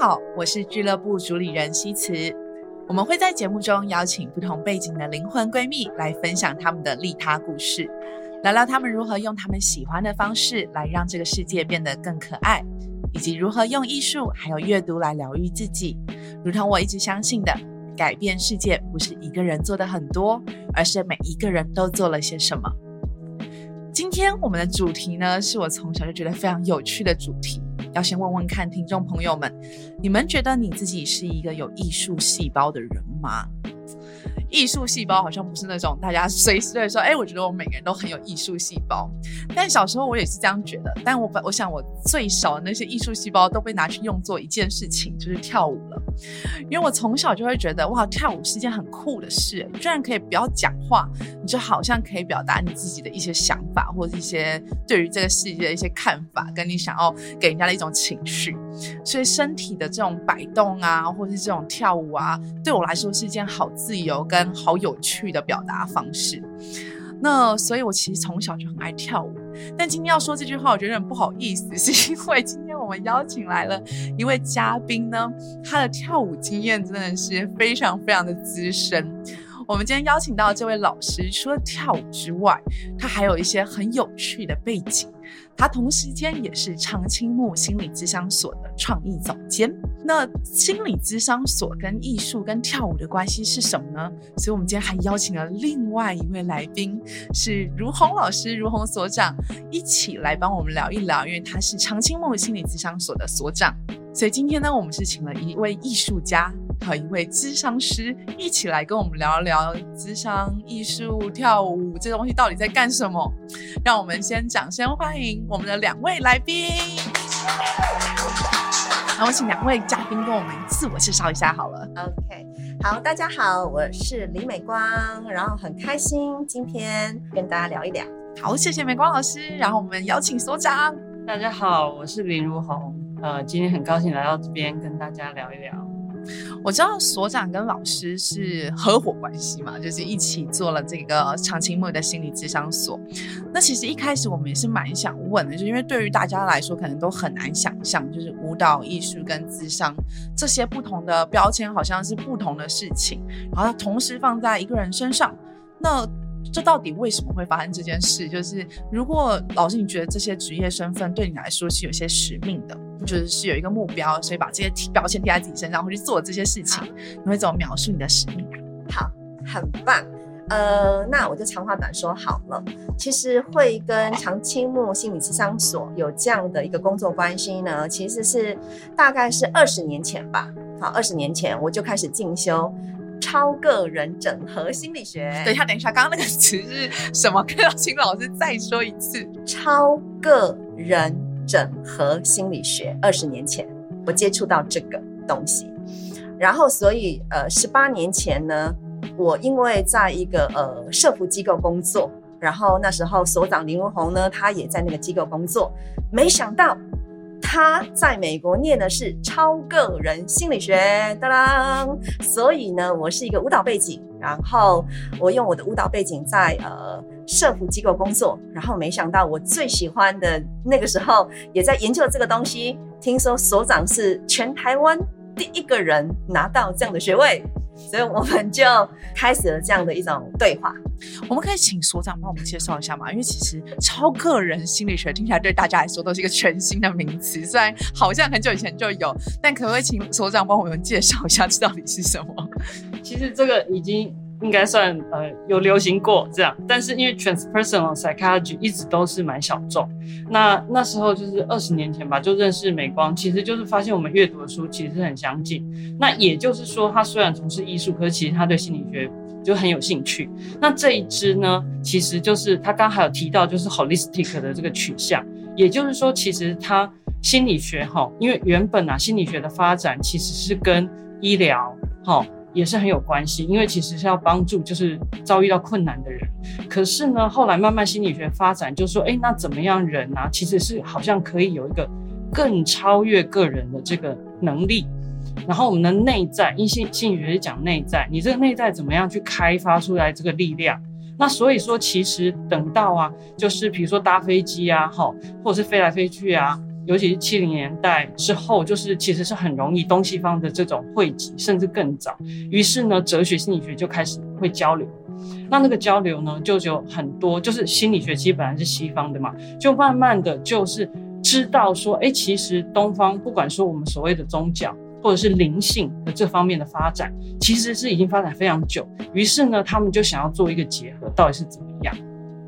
好，我是俱乐部主理人西辞。我们会在节目中邀请不同背景的灵魂闺蜜来分享她们的利他故事，聊聊她们如何用她们喜欢的方式来让这个世界变得更可爱，以及如何用艺术还有阅读来疗愈自己。如同我一直相信的，改变世界不是一个人做的很多，而是每一个人都做了些什么。今天我们的主题呢，是我从小就觉得非常有趣的主题。要先问问看，听众朋友们，你们觉得你自己是一个有艺术细胞的人吗？艺术细胞好像不是那种大家随时会说，哎，我觉得我每个人都很有艺术细胞。但小时候我也是这样觉得，但我我想我最少的那些艺术细胞都被拿去用作一件事情，就是跳舞了。因为我从小就会觉得，哇，跳舞是件很酷的事，你居然可以不要讲话，你就好像可以表达你自己的一些想法，或者一些对于这个世界的一些看法，跟你想要给人家的一种情绪。所以身体的这种摆动啊，或者是这种跳舞啊，对我来说是一件好自由跟好有趣的表达方式。那所以，我其实从小就很爱跳舞。但今天要说这句话，我觉得有点不好意思，是因为今天我们邀请来了一位嘉宾呢，他的跳舞经验真的是非常非常的资深。我们今天邀请到这位老师，除了跳舞之外，他还有一些很有趣的背景。他同时间也是常青木心理咨商所的创意总监。那心理咨商所跟艺术跟跳舞的关系是什么呢？所以，我们今天还邀请了另外一位来宾，是如虹老师、如虹所长，一起来帮我们聊一聊，因为他是常青木心理咨商所的所长。所以今天呢，我们是请了一位艺术家和一位智商师一起来跟我们聊聊智商、艺术、跳舞这东西到底在干什么。让我们先掌声欢迎我们的两位来宾。那我请两位嘉宾跟我们自我介绍一下好了。OK，好，大家好，我是李美光，然后很开心今天跟大家聊一聊。好，谢谢美光老师。然后我们邀请所长。大家好，我是林如虹。呃，今天很高兴来到这边跟大家聊一聊。我知道所长跟老师是合伙关系嘛，就是一起做了这个长青木的心理智商所。那其实一开始我们也是蛮想问的，就因为对于大家来说可能都很难想象，就是舞蹈艺术跟智商这些不同的标签好像是不同的事情，然后同时放在一个人身上，那。这到底为什么会发生这件事？就是如果老师你觉得这些职业身份对你来说是有些使命的，就是是有一个目标，所以把这些标签贴在自己身上，会去做这些事情，你会怎么描述你的使命？好，很棒。呃，那我就长话短说好了。其实会跟长青木心理咨商所有这样的一个工作关系呢，其实是大概是二十年前吧。好，二十年前我就开始进修。超个人整合心理学。等一下，等一下，刚刚那个词是什么？要请老师再说一次。超个人整合心理学，二十年前我接触到这个东西，然后所以呃，十八年前呢，我因为在一个呃社福机构工作，然后那时候所长林文宏呢，他也在那个机构工作，没想到。他在美国念的是超个人心理学，当当。所以呢，我是一个舞蹈背景，然后我用我的舞蹈背景在呃社福机构工作，然后没想到我最喜欢的那个时候也在研究这个东西。听说所长是全台湾第一个人拿到这样的学位。所以我们就开始了这样的一种对话。我们可以请所长帮我们介绍一下吗？因为其实超个人心理学听起来对大家来说都是一个全新的名词，虽然好像很久以前就有，但可不可以请所长帮我们介绍一下这到底是什么？其实这个已经。应该算呃有流行过这样，但是因为 transpersonal psychology 一直都是蛮小众，那那时候就是二十年前吧，就认识美光，其实就是发现我们阅读的书其实很相近。那也就是说，他虽然从事艺术，可是其实他对心理学就很有兴趣。那这一支呢，其实就是他刚还有提到就是 holistic 的这个取向，也就是说，其实他心理学哈，因为原本啊心理学的发展其实是跟医疗哈。也是很有关系，因为其实是要帮助就是遭遇到困难的人。可是呢，后来慢慢心理学发展，就说，哎，那怎么样人啊，其实是好像可以有一个更超越个人的这个能力。然后我们的内在，因心心理学是讲内在，你这个内在怎么样去开发出来这个力量？那所以说，其实等到啊，就是比如说搭飞机啊，哈，或者是飞来飞去啊，尤其是七零年代之后，就是其实是很容易东西方的这种汇集，甚至更早。于是呢，哲学心理学就开始会交流。那那个交流呢，就有很多，就是心理学其实本来是西方的嘛，就慢慢的就是知道说，哎，其实东方不管说我们所谓的宗教或者是灵性的这方面的发展，其实是已经发展非常久。于是呢，他们就想要做一个结合，到底是怎么样？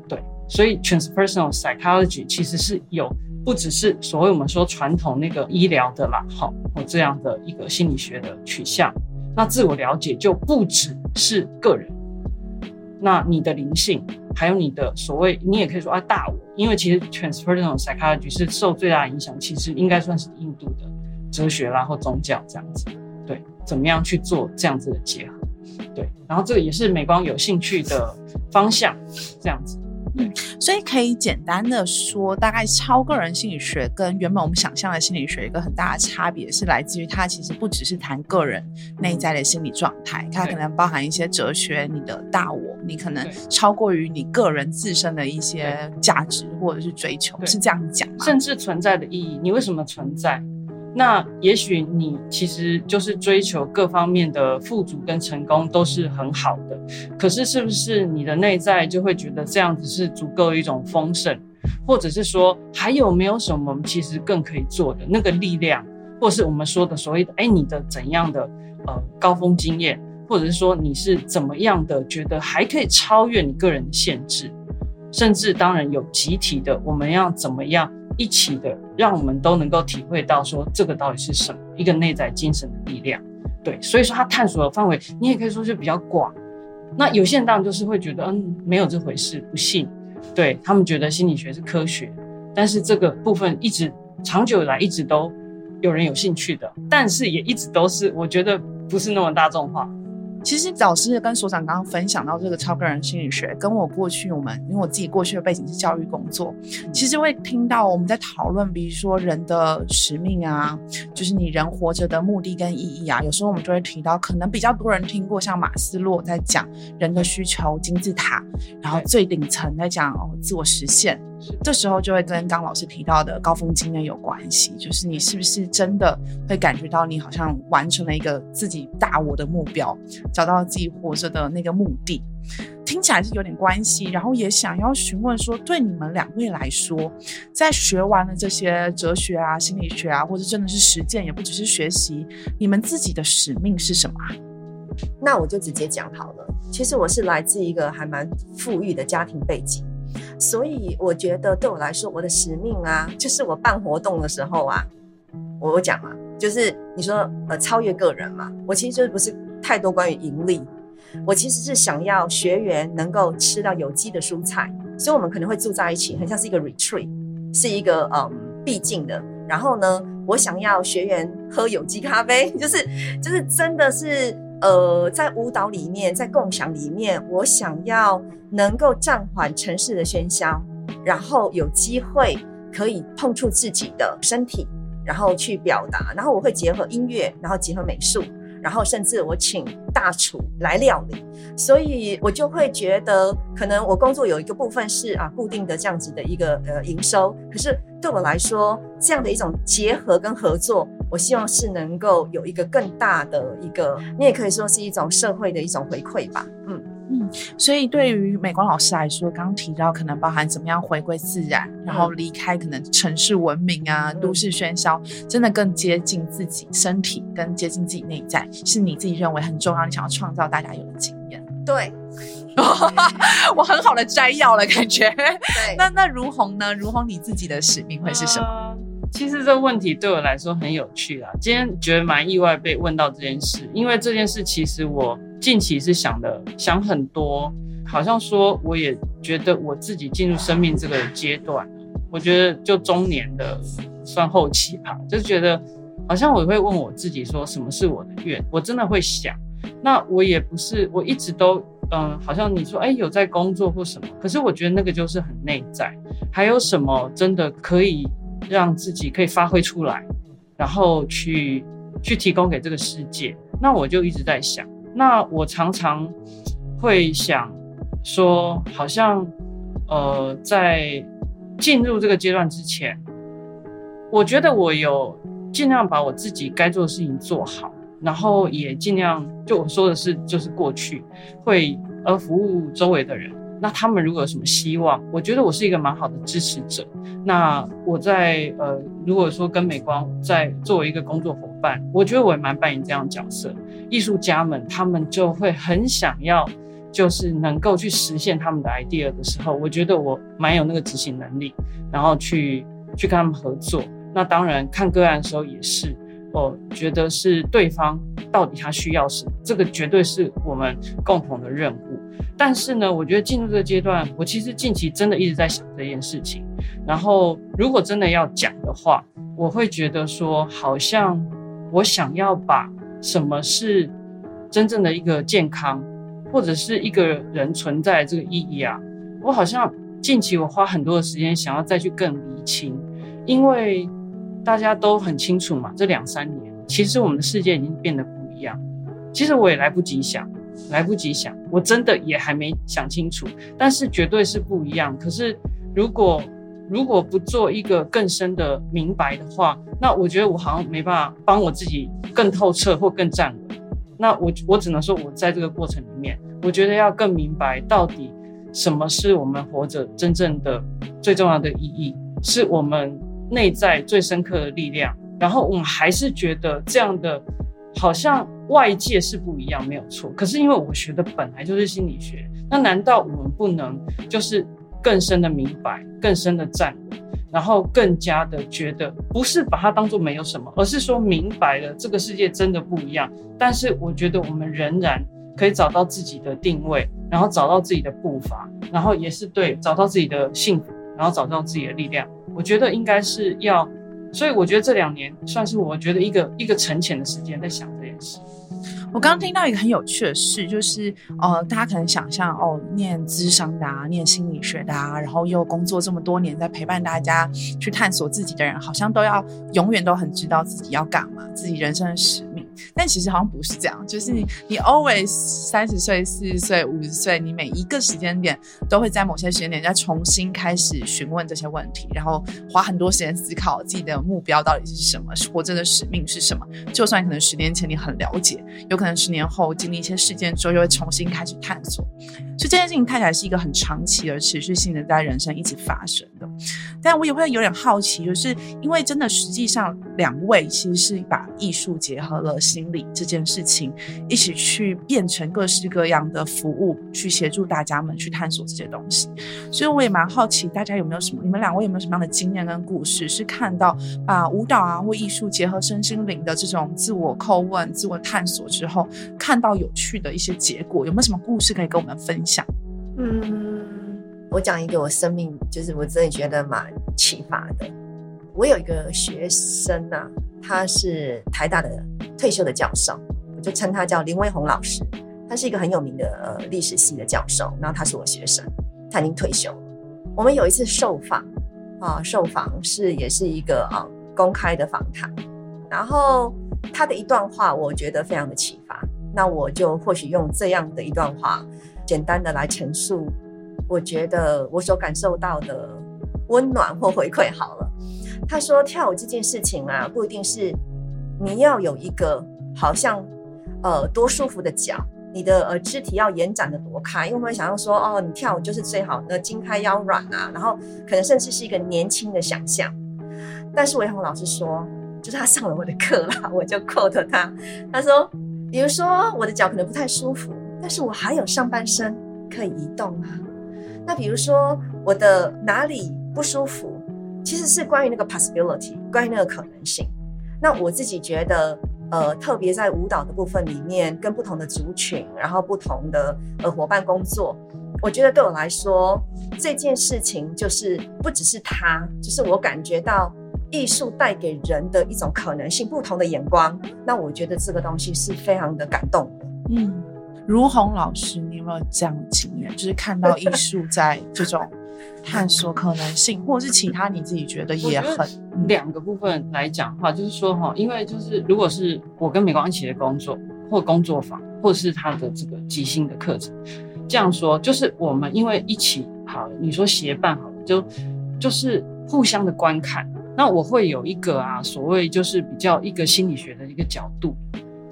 对，所以 transpersonal psychology 其实是有不只是所谓我们说传统那个医疗的啦，好，或这样的一个心理学的取向。那自我了解就不只是个人。那你的灵性，还有你的所谓，你也可以说啊大我，因为其实 transpersonal psychology 是受最大影响，其实应该算是印度的哲学啦或宗教这样子，对，怎么样去做这样子的结合，对，然后这个也是美光有兴趣的方向，这样子。嗯，所以可以简单的说，大概超个人心理学跟原本我们想象的心理学一个很大的差别是来自于它其实不只是谈个人内在的心理状态，它可能包含一些哲学，你的大我，你可能超过于你个人自身的一些价值或者是追求，是这样讲吗？甚至存在的意义，你为什么存在？那也许你其实就是追求各方面的富足跟成功都是很好的，可是是不是你的内在就会觉得这样子是足够一种丰盛，或者是说还有没有什么其实更可以做的？那个力量，或是我们说的所谓的哎你的怎样的呃高峰经验，或者是说你是怎么样的觉得还可以超越你个人的限制，甚至当然有集体的我们要怎么样？一起的，让我们都能够体会到说这个到底是什么一个内在精神的力量，对，所以说他探索的范围，你也可以说是比较广。那有些人当然就是会觉得，嗯，没有这回事，不信，对他们觉得心理学是科学，但是这个部分一直长久以来一直都有人有兴趣的，但是也一直都是我觉得不是那么大众化。其实老师跟所长刚刚分享到这个超个人心理学，跟我过去我们因为我自己过去的背景是教育工作，其实会听到我们在讨论，比如说人的使命啊，就是你人活着的目的跟意义啊，有时候我们就会提到，可能比较多人听过像马斯洛在讲人的需求金字塔，然后最顶层在讲哦自我实现。这时候就会跟刚老师提到的高峰经验有关系，就是你是不是真的会感觉到你好像完成了一个自己大我的目标，找到自己活着的那个目的，听起来是有点关系。然后也想要询问说，对你们两位来说，在学完了这些哲学啊、心理学啊，或者真的是实践，也不只是学习，你们自己的使命是什么？那我就直接讲好了。其实我是来自一个还蛮富裕的家庭背景。所以我觉得对我来说，我的使命啊，就是我办活动的时候啊，我我讲嘛，就是你说呃超越个人嘛，我其实不是太多关于盈利，我其实是想要学员能够吃到有机的蔬菜，所以我们可能会住在一起，很像是一个 retreat，是一个嗯必进的。然后呢，我想要学员喝有机咖啡，就是就是真的是。呃，在舞蹈里面，在共享里面，我想要能够暂缓城市的喧嚣，然后有机会可以碰触自己的身体，然后去表达，然后我会结合音乐，然后结合美术。然后甚至我请大厨来料理，所以我就会觉得，可能我工作有一个部分是啊固定的这样子的一个呃营收，可是对我来说，这样的一种结合跟合作，我希望是能够有一个更大的一个，你也可以说是一种社会的一种回馈吧，嗯。嗯，所以对于美光老师来说，刚刚提到可能包含怎么样回归自然，然后离开可能城市文明啊、都市喧嚣，真的更接近自己身体，跟接近自己内在，是你自己认为很重要，你想要创造大家有的经验。对，我很好的摘要了，感觉。对，那那如虹呢？如虹你自己的使命会是什么？其实这个问题对我来说很有趣啊，今天觉得蛮意外被问到这件事，因为这件事其实我。近期是想的想很多，好像说我也觉得我自己进入生命这个阶段，我觉得就中年的算后期吧，就觉得好像我会问我自己说什么是我的愿，我真的会想。那我也不是我一直都嗯，好像你说哎有在工作或什么，可是我觉得那个就是很内在，还有什么真的可以让自己可以发挥出来，然后去去提供给这个世界，那我就一直在想。那我常常会想说，好像呃，在进入这个阶段之前，我觉得我有尽量把我自己该做的事情做好，然后也尽量就我说的是，就是过去会呃服务周围的人。那他们如果有什么希望，我觉得我是一个蛮好的支持者。那我在呃，如果说跟美光在作为一个工作伙伴，我觉得我也蛮扮演这样角色。艺术家们他们就会很想要，就是能够去实现他们的 idea 的时候，我觉得我蛮有那个执行能力，然后去去跟他们合作。那当然看个案的时候也是，我觉得是对方到底他需要什么，这个绝对是我们共同的任务。但是呢，我觉得进入这个阶段，我其实近期真的一直在想这件事情。然后，如果真的要讲的话，我会觉得说，好像我想要把什么是真正的一个健康，或者是一个人存在这个意义啊，我好像近期我花很多的时间想要再去更厘清，因为大家都很清楚嘛，这两三年其实我们的世界已经变得不一样。其实我也来不及想。来不及想，我真的也还没想清楚，但是绝对是不一样。可是如果如果不做一个更深的明白的话，那我觉得我好像没办法帮我自己更透彻或更站稳。那我我只能说，我在这个过程里面，我觉得要更明白到底什么是我们活着真正的最重要的意义，是我们内在最深刻的力量。然后我们还是觉得这样的。好像外界是不一样，没有错。可是因为我学的本来就是心理学，那难道我们不能就是更深的明白、更深的站稳，然后更加的觉得不是把它当做没有什么，而是说明白了这个世界真的不一样。但是我觉得我们仍然可以找到自己的定位，然后找到自己的步伐，然后也是对找到自己的幸福，然后找到自己的力量。我觉得应该是要。所以我觉得这两年算是我觉得一个一个沉潜的时间，在想这件事。我刚刚听到一个很有趣的事，就是呃，大家可能想象哦，念智商的啊，念心理学的啊，然后又工作这么多年，在陪伴大家去探索自己的人，好像都要永远都很知道自己要干嘛，自己人生的使。但其实好像不是这样，就是你你 always 三十岁、四十岁、五十岁，你每一个时间点都会在某些时间点再重新开始询问这些问题，然后花很多时间思考自己的目标到底是什么，活着的使命是什么。就算可能十年前你很了解，有可能十年后经历一些事件之后，又会重新开始探索。所以这件事情看起来是一个很长期而持续性的在人生一直发生的。但我也会有点好奇，就是因为真的实际上两位其实是把艺术结合了。心理这件事情，一起去变成各式各样的服务，去协助大家们去探索这些东西。所以我也蛮好奇，大家有没有什么？你们两位有没有什么样的经验跟故事，是看到把舞蹈啊或艺术结合身心灵的这种自我叩问、自我探索之后，看到有趣的一些结果？有没有什么故事可以跟我们分享？嗯，我讲一个我生命，就是我真的觉得蛮启发的。我有一个学生呐。他是台大的退休的教授，我就称他叫林威宏老师。他是一个很有名的呃历史系的教授，然后他是我学生，他已经退休。我们有一次受访啊，受访是也是一个啊公开的访谈，然后他的一段话，我觉得非常的启发。那我就或许用这样的一段话，简单的来陈述，我觉得我所感受到的温暖或回馈好了。他说：“跳舞这件事情啊，不一定是你要有一个好像呃多舒服的脚，你的呃肢体要延展的多开，因为我们想要说哦，你跳舞就是最好的筋开腰软啊，然后可能甚至是一个年轻的想象。但是韦红老师说，就是他上了我的课啦，我就 quote 他，他说，比如说我的脚可能不太舒服，但是我还有上半身可以移动啊。那比如说我的哪里不舒服？”其实是关于那个 possibility，关于那个可能性。那我自己觉得，呃，特别在舞蹈的部分里面，跟不同的族群，然后不同的呃伙伴工作，我觉得对我来说，这件事情就是不只是他，就是我感觉到艺术带给人的一种可能性，不同的眼光。那我觉得这个东西是非常的感动的。嗯，如虹老师，你有没有这样的经验？就是看到艺术 在这种。探索可能性，或者是其他你自己觉得也很两个部分来讲的话，就是说哈，因为就是如果是我跟美光一起的工作，或工作坊，或者是他的这个即兴的课程，这样说就是我们因为一起好，你说协办好了，就就是互相的观看，那我会有一个啊，所谓就是比较一个心理学的一个角度。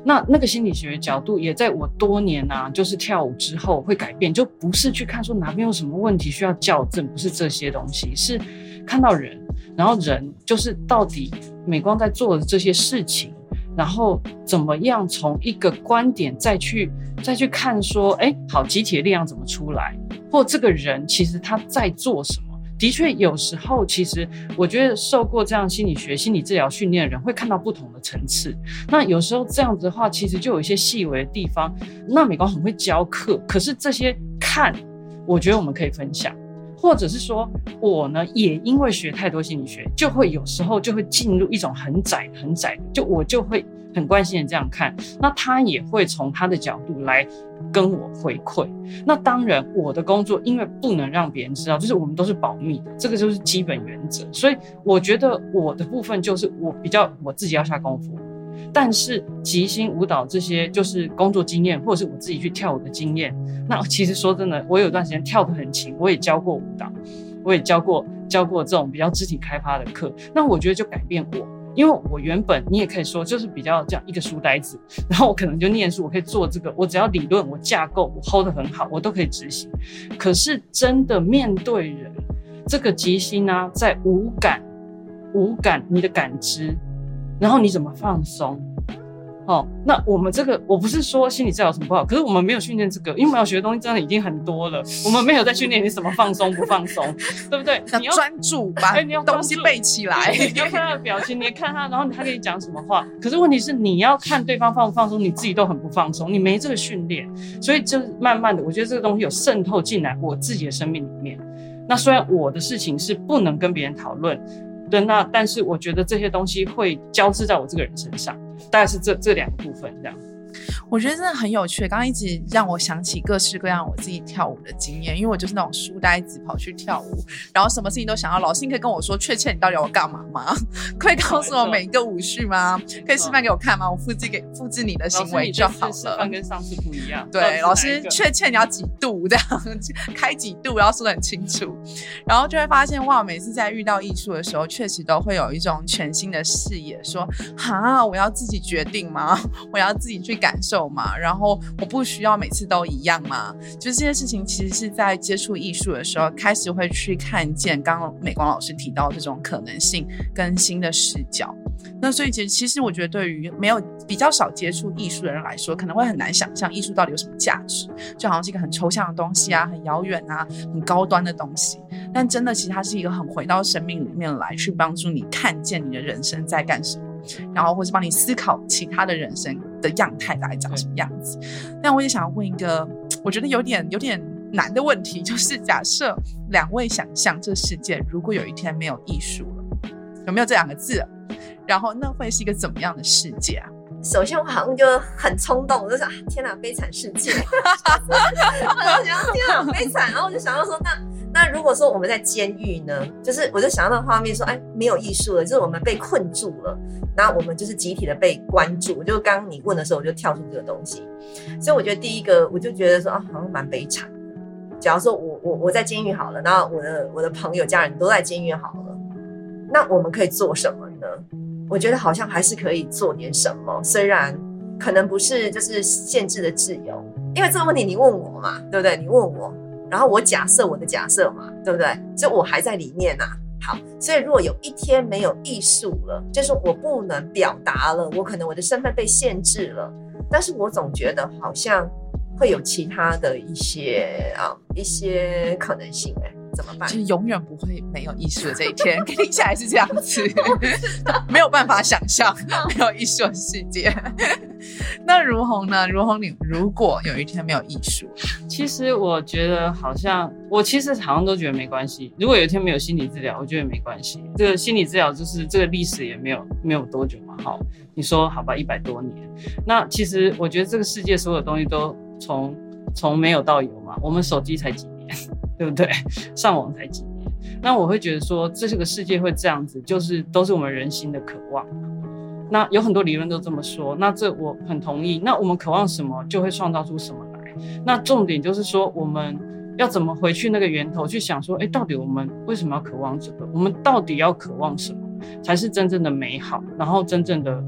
那那个心理学角度也在我多年啊，就是跳舞之后会改变，就不是去看说哪边有什么问题需要校正，不是这些东西，是看到人，然后人就是到底美光在做的这些事情，然后怎么样从一个观点再去再去看说，哎，好，集体的力量怎么出来，或这个人其实他在做什么。的确，有时候其实我觉得受过这样心理学、心理治疗训练的人会看到不同的层次。那有时候这样子的话，其实就有一些细微的地方。那美光很会教课，可是这些看，我觉得我们可以分享，或者是说我呢，也因为学太多心理学，就会有时候就会进入一种很窄、很窄，就我就会。很关心的这样看，那他也会从他的角度来跟我回馈。那当然，我的工作因为不能让别人知道，就是我们都是保密的，这个就是基本原则。所以我觉得我的部分就是我比较我自己要下功夫，但是即兴舞蹈这些就是工作经验，或者是我自己去跳舞的经验。那其实说真的，我有段时间跳得很勤，我也教过舞蹈，我也教过教过这种比较肢体开发的课。那我觉得就改变我。因为我原本你也可以说就是比较这样一个书呆子，然后我可能就念书，我可以做这个，我只要理论我架构我 hold 得很好，我都可以执行。可是真的面对人，这个即兴呢，在无感、无感你的感知，然后你怎么放松？哦，那我们这个我不是说心理治疗什么不好，可是我们没有训练这个，因为我们要学的东西真的已经很多了，我们没有在训练你什么放松不放松，对不对？你要专注 把东西背起来，你要看他的表情，你看他，然后他跟你讲什么话。可是问题是你要看对方放不放松，你自己都很不放松，你没这个训练，所以就慢慢的，我觉得这个东西有渗透进来我自己的生命里面。那虽然我的事情是不能跟别人讨论。对，那但是我觉得这些东西会交织在我这个人身上，大概是这这两个部分这样。我觉得真的很有趣，刚刚一直让我想起各式各样我自己跳舞的经验，因为我就是那种书呆子跑去跳舞，然后什么事情都想要。老师，你可以跟我说，确切你到底要我干嘛吗？可以告诉我每一个舞序吗？可以示范给我看吗？我复制给复制你的行为就好了。示范跟上次不一样。对，老师，确切你要几度这样，开几度，然后说的很清楚。然后就会发现，哇，每次在遇到艺术的时候，确实都会有一种全新的视野，说，哈，我要自己决定吗？我要自己去感受。嘛，然后我不需要每次都一样嘛，就是这件事情其实是在接触艺术的时候开始会去看见，刚刚美光老师提到这种可能性跟新的视角。那所以其实其实我觉得对于没有比较少接触艺术的人来说，可能会很难想象艺术到底有什么价值，就好像是一个很抽象的东西啊，很遥远啊，很高端的东西。但真的其实它是一个很回到生命里面来，去帮助你看见你的人生在干什么。然后或是帮你思考其他的人生的样态大概长什么样子。那我也想要问一个，我觉得有点有点难的问题，就是假设两位想象这世界如果有一天没有艺术了，有没有这两个字？然后那会是一个怎么样的世界啊？首先我好像就很冲动，我就想天哪，悲惨世界！我就想天哪，悲惨！然后我就想要说那。那如果说我们在监狱呢，就是我就想到画面，说哎，没有艺术了，就是我们被困住了，然后我们就是集体的被关注。就刚刚你问的时候，我就跳出这个东西，所以我觉得第一个，我就觉得说啊，好像蛮悲惨。假如说我我我在监狱好了，然后我的我的朋友家人都在监狱好了，那我们可以做什么呢？我觉得好像还是可以做点什么，虽然可能不是就是限制的自由，因为这个问题你问我嘛，对不对？你问我。然后我假设我的假设嘛，对不对？就我还在里面呐。好，所以如果有一天没有艺术了，就是我不能表达了，我可能我的身份被限制了。但是我总觉得好像会有其他的一些啊一些可能性哎。怎么办？就是永远不会没有艺术的这一天，听起来是这样子，没有办法想象没有艺术的世界。那如虹呢？如虹，你如果有一天没有艺术，其实我觉得好像我其实好像都觉得没关系。如果有一天没有心理治疗，我觉得没关系。这个心理治疗就是这个历史也没有没有多久嘛。好，你说好吧，一百多年。那其实我觉得这个世界所有东西都从从没有到有嘛。我们手机才几年。对不对？上网才几年，那我会觉得说，这是个世界会这样子，就是都是我们人心的渴望。那有很多理论都这么说，那这我很同意。那我们渴望什么，就会创造出什么来。那重点就是说，我们要怎么回去那个源头去想说，哎，到底我们为什么要渴望这个？我们到底要渴望什么？才是真正的美好，然后真正的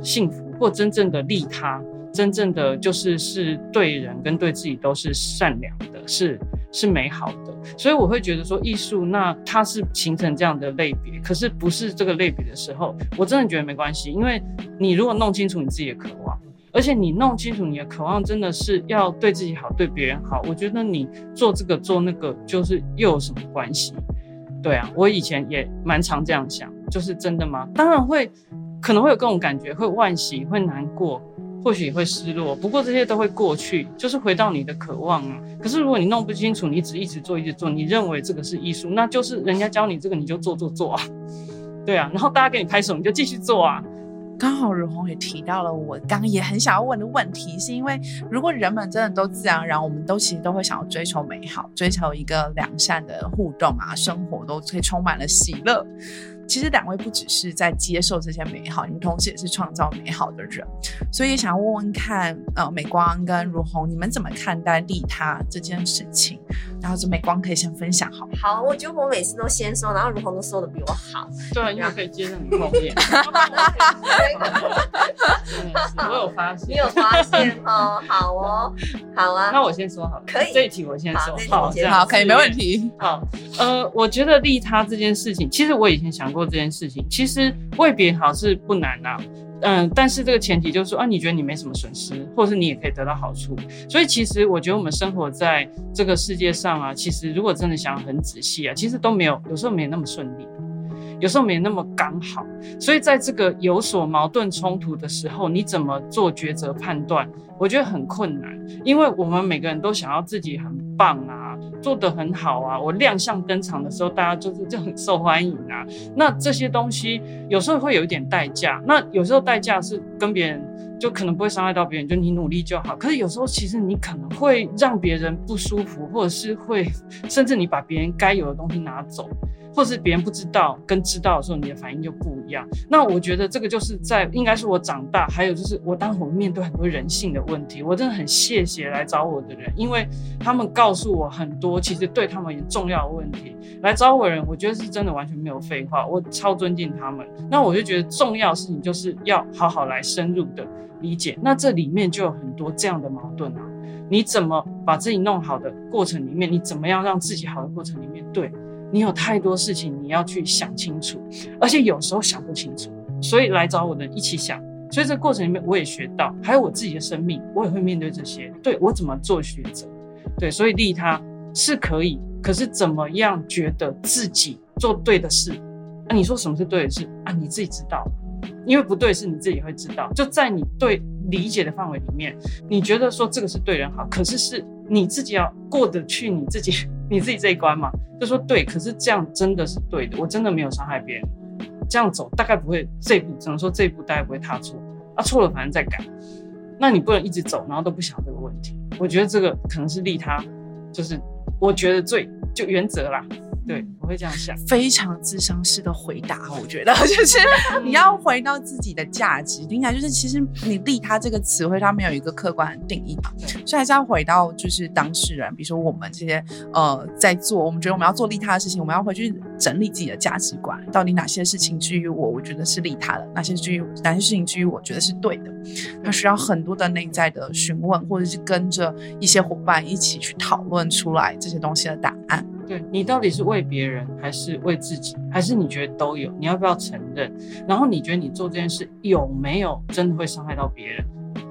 幸福，或真正的利他，真正的就是是对人跟对自己都是善良的，是是美好的。所以我会觉得说，艺术那它是形成这样的类别，可是不是这个类别的时候，我真的觉得没关系，因为你如果弄清楚你自己的渴望。而且你弄清楚你的渴望，真的是要对自己好，对别人好。我觉得你做这个做那个，就是又有什么关系？对啊，我以前也蛮常这样想，就是真的吗？当然会，可能会有各种感觉，会惋惜，会难过，或许也会失落。不过这些都会过去，就是回到你的渴望啊。可是如果你弄不清楚，你只一直做一直做，你认为这个是艺术，那就是人家教你这个你就做做做啊，对啊，然后大家给你拍手，你就继续做啊。刚好如红也提到了我刚刚也很想要问的问题，是因为如果人们真的都自然而然，我们都其实都会想要追求美好，追求一个良善的互动啊，生活都可以充满了喜乐。其实两位不只是在接受这些美好，你们同时也是创造美好的人，所以想问问看，呃，美光跟如虹，你们怎么看待利他这件事情？然后这美光可以先分享，好好，我觉得我每次都先说，然后如何都说的比我好。对，因为可以接着你后面。我有发现，你有发现哦？好哦，好啊。那我先说好，可以。这一题我先说，好，好，可以，没问题。好，呃，我觉得利他这件事情，其实我以前想。过这件事情，其实为别人好是不难呐，嗯，但是这个前提就是说啊，你觉得你没什么损失，或者是你也可以得到好处。所以其实我觉得我们生活在这个世界上啊，其实如果真的想很仔细啊，其实都没有，有时候没那么顺利，有时候没那么刚好。所以在这个有所矛盾冲突的时候，你怎么做抉择判断？我觉得很困难，因为我们每个人都想要自己很棒啊。做得很好啊！我亮相登场的时候，大家就是就很受欢迎啊。那这些东西有时候会有一点代价，那有时候代价是跟别人就可能不会伤害到别人，就你努力就好。可是有时候其实你可能会让别人不舒服，或者是会甚至你把别人该有的东西拿走。或者是别人不知道跟知道的时候，你的反应就不一样。那我觉得这个就是在应该是我长大，还有就是我当我面对很多人性的问题，我真的很谢谢来找我的人，因为他们告诉我很多其实对他们也重要的问题。来找我人，我觉得是真的完全没有废话，我超尊敬他们。那我就觉得重要事情就是要好好来深入的理解。那这里面就有很多这样的矛盾啊，你怎么把自己弄好的过程里面，你怎么样让自己好的过程里面对？你有太多事情你要去想清楚，而且有时候想不清楚，所以来找我的一起想。所以这过程里面我也学到，还有我自己的生命，我也会面对这些。对我怎么做选择？对，所以利他是可以，可是怎么样觉得自己做对的事？啊，你说什么是对的事啊？你自己知道，因为不对是你自己会知道。就在你对理解的范围里面，你觉得说这个是对人好，可是是你自己要过得去你自己。你自己这一关嘛，就说对，可是这样真的是对的，我真的没有伤害别人，这样走大概不会这一步，只能说这一步大概不会踏错，啊错了反正再改，那你不能一直走，然后都不想这个问题，我觉得这个可能是利他，就是我觉得最就原则啦。对，我会这样想，非常智商式的回答，我觉得。就是你要回到自己的价值，听起来就是其实你利他这个词汇，它没有一个客观的定义嘛，所以还是要回到就是当事人，比如说我们这些呃在做，我们觉得我们要做利他的事情，我们要回去整理自己的价值观，到底哪些事情基于我，我觉得是利他的，哪些基于哪些事情基于我觉得是对的，它需要很多的内在的询问，或者是跟着一些伙伴一起去讨论出来这些东西的答案。对你到底是为别人还是为自己，还是你觉得都有？你要不要承认？然后你觉得你做这件事有没有真的会伤害到别人，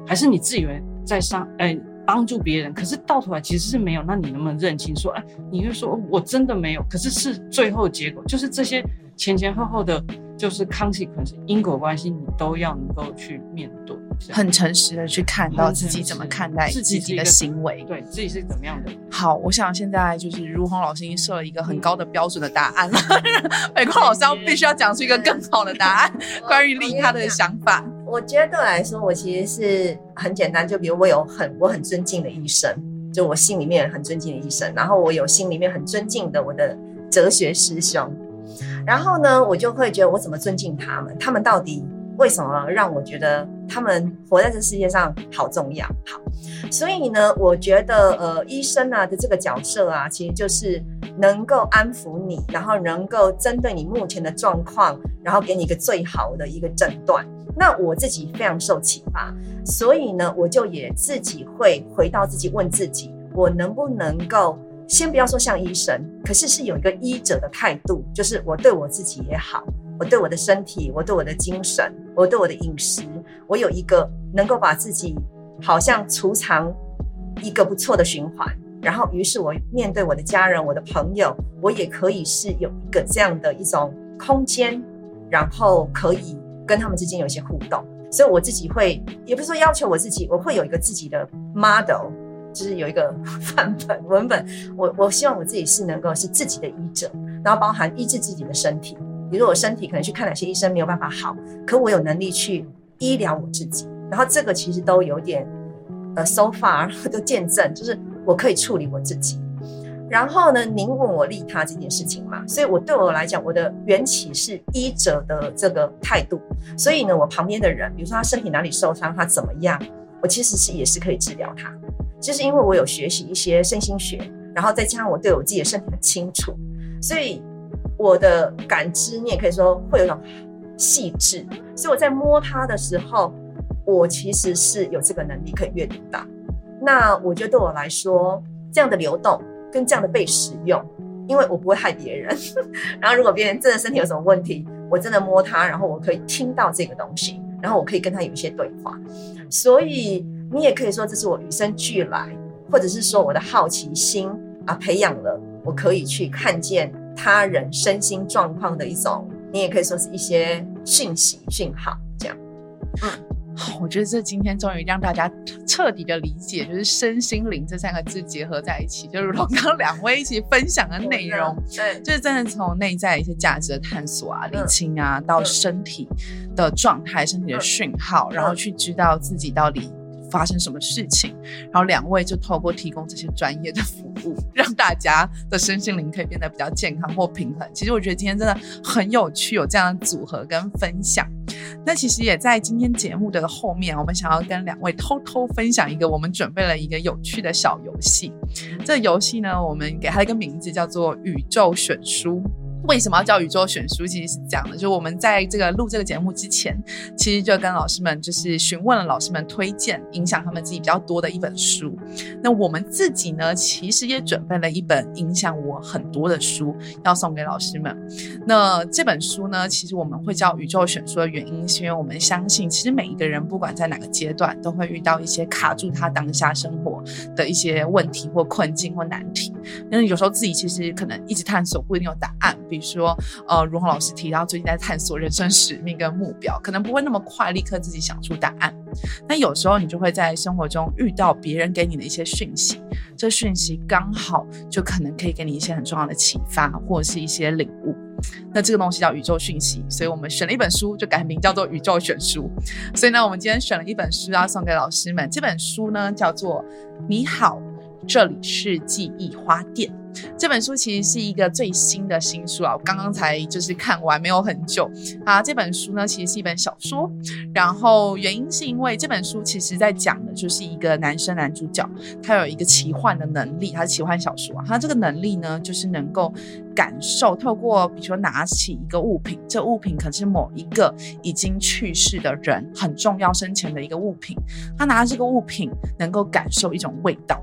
还是你自以为在伤哎帮助别人？可是到头来其实是没有。那你能不能认清说，哎，你会说我真的没有？可是是最后结果就是这些前前后后的，就是 consequence 因果关系，你都要能够去面对。很诚实的去看到自己怎么看待自己的行为，对自己是怎么样的。好，我想现在就是如虹老师已经设了一个很高的标准的答案了，美光老师要必须要讲出一个更好的答案，关于利他的想法。我觉得对我来说，我其实是很简单，就比如我有很我很尊敬的医生，就我心里面很尊敬的医生，然后我有心里面很尊敬的我的哲学师兄，然后呢，我就会觉得我怎么尊敬他们，他们到底。为什么让我觉得他们活在这世界上好重要？好，所以呢，我觉得呃，医生啊的这个角色啊，其实就是能够安抚你，然后能够针对你目前的状况，然后给你一个最好的一个诊断。那我自己非常受启发，所以呢，我就也自己会回到自己问自己，我能不能够先不要说像医生，可是是有一个医者的态度，就是我对我自己也好。我对我的身体，我对我的精神，我对我的饮食，我有一个能够把自己好像储藏一个不错的循环。然后，于是我面对我的家人、我的朋友，我也可以是有一个这样的一种空间，然后可以跟他们之间有一些互动。所以我自己会，也不是说要求我自己，我会有一个自己的 model，就是有一个 范本文本。我我希望我自己是能够是自己的医者，然后包含医治自己的身体。比如我身体可能去看哪些医生没有办法好，可我有能力去医疗我自己，然后这个其实都有点呃，so far 都见证，就是我可以处理我自己。然后呢，您问我利他这件事情嘛，所以我对我来讲，我的缘起是医者的这个态度，所以呢，我旁边的人，比如说他身体哪里受伤，他怎么样，我其实是也是可以治疗他，就是因为我有学习一些身心学，然后再加上我对我自己的身体很清楚，所以。我的感知，你也可以说会有一种细致，所以我在摸它的时候，我其实是有这个能力可以阅读到。那我觉得对我来说，这样的流动跟这样的被使用，因为我不会害别人。然后如果别人真的身体有什么问题，我真的摸它，然后我可以听到这个东西，然后我可以跟他有一些对话。所以你也可以说这是我与生俱来，或者是说我的好奇心啊培养了，我可以去看见。他人身心状况的一种，你也可以说是一些讯息讯号，这样。嗯，我觉得这今天终于让大家彻底的理解，就是身心灵这三个字结合在一起，就如同刚刚两位一起分享的内容，对，就是真的从内在一些价值的探索啊、理清啊，到身体的状态、身体的讯号，然后去知道自己到底。发生什么事情，然后两位就透过提供这些专业的服务，让大家的身心灵可以变得比较健康或平衡。其实我觉得今天真的很有趣，有这样的组合跟分享。那其实也在今天节目的后面，我们想要跟两位偷偷分享一个，我们准备了一个有趣的小游戏。这游戏呢，我们给它一个名字叫做“宇宙选书”。为什么要叫宇宙选书？其实是这样的，就是我们在这个录这个节目之前，其实就跟老师们就是询问了老师们推荐影响他们自己比较多的一本书。那我们自己呢，其实也准备了一本影响我很多的书要送给老师们。那这本书呢，其实我们会叫宇宙选书的原因，是因为我们相信，其实每一个人不管在哪个阶段，都会遇到一些卡住他当下生活的一些问题或困境或难题。那有时候自己其实可能一直探索，不一定有答案。比如说，呃，如虹老师提到最近在探索人生使命跟目标，可能不会那么快立刻自己想出答案。那有时候你就会在生活中遇到别人给你的一些讯息，这讯息刚好就可能可以给你一些很重要的启发，或者是一些领悟。那这个东西叫宇宙讯息，所以我们选了一本书，就改名叫做宇宙选书。所以呢，我们今天选了一本书要送给老师们。这本书呢叫做《你好》。这里是记忆花店。这本书其实是一个最新的新书啊，我刚刚才就是看完，没有很久啊。这本书呢，其实是一本小说，然后原因是因为这本书其实在讲的就是一个男生男主角，他有一个奇幻的能力，他是奇幻小说啊。他这个能力呢，就是能够感受，透过比如说拿起一个物品，这物品可是某一个已经去世的人很重要生前的一个物品，他拿这个物品能够感受一种味道。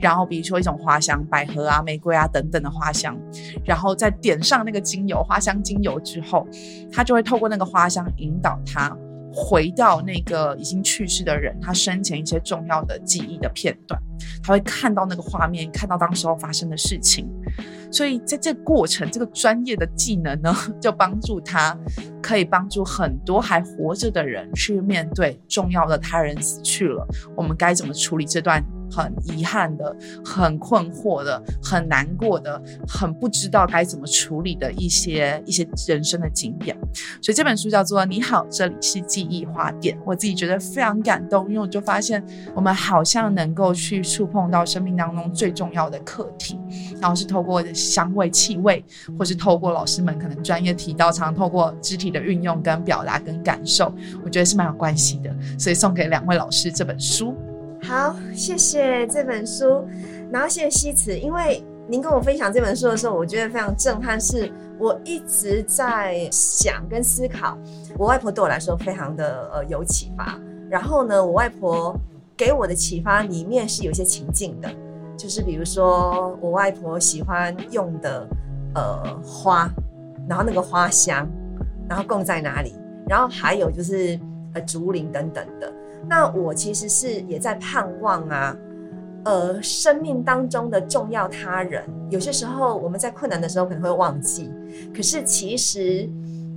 然后，比如说一种花香，百合啊、玫瑰啊等等的花香，然后再点上那个精油，花香精油之后，他就会透过那个花香引导他回到那个已经去世的人他生前一些重要的记忆的片段，他会看到那个画面，看到当时候发生的事情。所以在这过程，这个专业的技能呢，就帮助他可以帮助很多还活着的人去面对重要的他人死去了，我们该怎么处理这段。很遗憾的、很困惑的、很难过的、很不知道该怎么处理的一些一些人生的经验。所以这本书叫做《你好，这里是记忆花店》。我自己觉得非常感动，因为我就发现我们好像能够去触碰到生命当中最重要的课题，然后是透过香味、气味，或是透过老师们可能专业提到，常透过肢体的运用跟表达跟感受，我觉得是蛮有关系的。所以送给两位老师这本书。好，谢谢这本书，然后谢谢西辞，因为您跟我分享这本书的时候，我觉得非常震撼，是我一直在想跟思考。我外婆对我来说非常的呃有启发，然后呢，我外婆给我的启发里面是有一些情境的，就是比如说我外婆喜欢用的呃花，然后那个花香，然后供在哪里，然后还有就是呃竹林等等的。那我其实是也在盼望啊，呃，生命当中的重要他人，有些时候我们在困难的时候可能会忘记，可是其实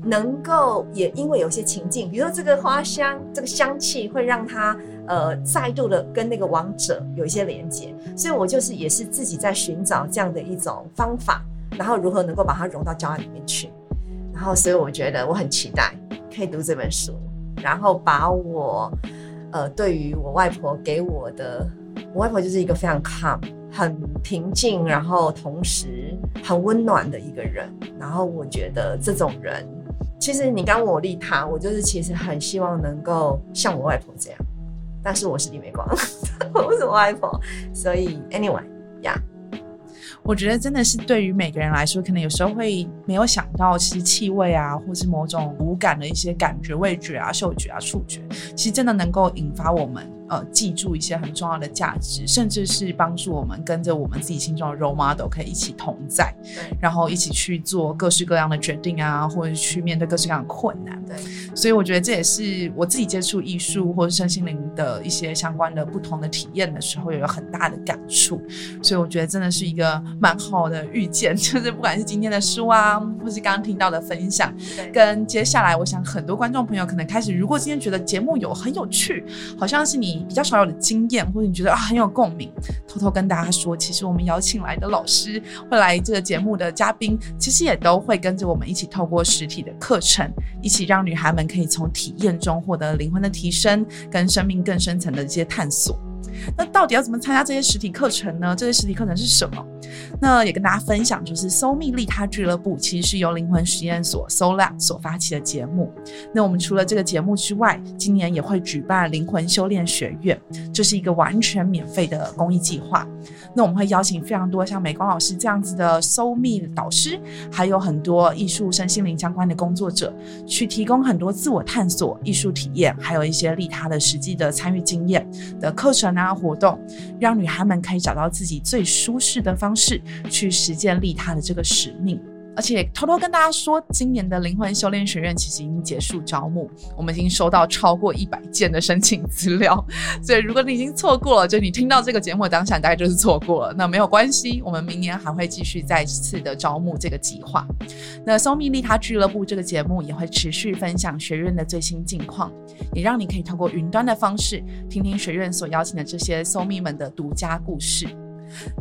能够也因为有些情境，比如说这个花香，这个香气会让他呃再度的跟那个王者有一些连接，所以我就是也是自己在寻找这样的一种方法，然后如何能够把它融到教案里面去，然后所以我觉得我很期待可以读这本书，然后把我。呃，对于我外婆给我的，我外婆就是一个非常 calm、很平静，然后同时很温暖的一个人。然后我觉得这种人，其实你刚我利他，我就是其实很希望能够像我外婆这样。但是我是李美光，我不是我外婆，所以 anyway，呀。我觉得真的是对于每个人来说，可能有时候会没有想到，其实气味啊，或是某种五感的一些感觉、味觉啊、嗅觉啊、触觉，其实真的能够引发我们。呃，记住一些很重要的价值，甚至是帮助我们跟着我们自己心中的 role model 可以一起同在，对，然后一起去做各式各样的决定啊，或者去面对各式各样的困难，对。所以我觉得这也是我自己接触艺术或者身心灵的一些相关的不同的体验的时候，有很大的感触。所以我觉得真的是一个蛮好的遇见，就是不管是今天的书啊，或是刚刚听到的分享，跟接下来我想很多观众朋友可能开始，如果今天觉得节目有很有趣，好像是你。比较少有的经验，或者你觉得啊很有共鸣，偷偷跟大家说，其实我们邀请来的老师，会来这个节目的嘉宾，其实也都会跟着我们一起透过实体的课程，一起让女孩们可以从体验中获得灵魂的提升，跟生命更深层的一些探索。那到底要怎么参加这些实体课程呢？这些实体课程是什么？那也跟大家分享，就是搜密利他俱乐部其实是由灵魂实验所 Sola 所发起的节目。那我们除了这个节目之外，今年也会举办灵魂修炼学院，这是一个完全免费的公益计划。那我们会邀请非常多像美光老师这样子的搜密导师，还有很多艺术身心灵相关的工作者，去提供很多自我探索、艺术体验，还有一些利他的实际的参与经验的课程啊活动，让女孩们可以找到自己最舒适的方式。去实践利他的这个使命，而且偷偷跟大家说，今年的灵魂修炼学院其实已经结束招募，我们已经收到超过一百件的申请资料，所以如果你已经错过了，就你听到这个节目当下，大概就是错过了。那没有关系，我们明年还会继续再次的招募这个计划。那搜密利他俱乐部这个节目也会持续分享学院的最新近况，也让你可以通过云端的方式，听听学院所邀请的这些搜密们的独家故事。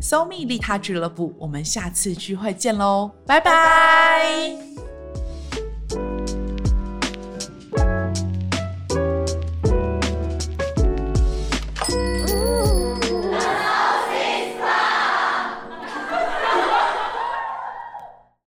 搜密利他俱乐部，我们下次聚会见喽，拜拜。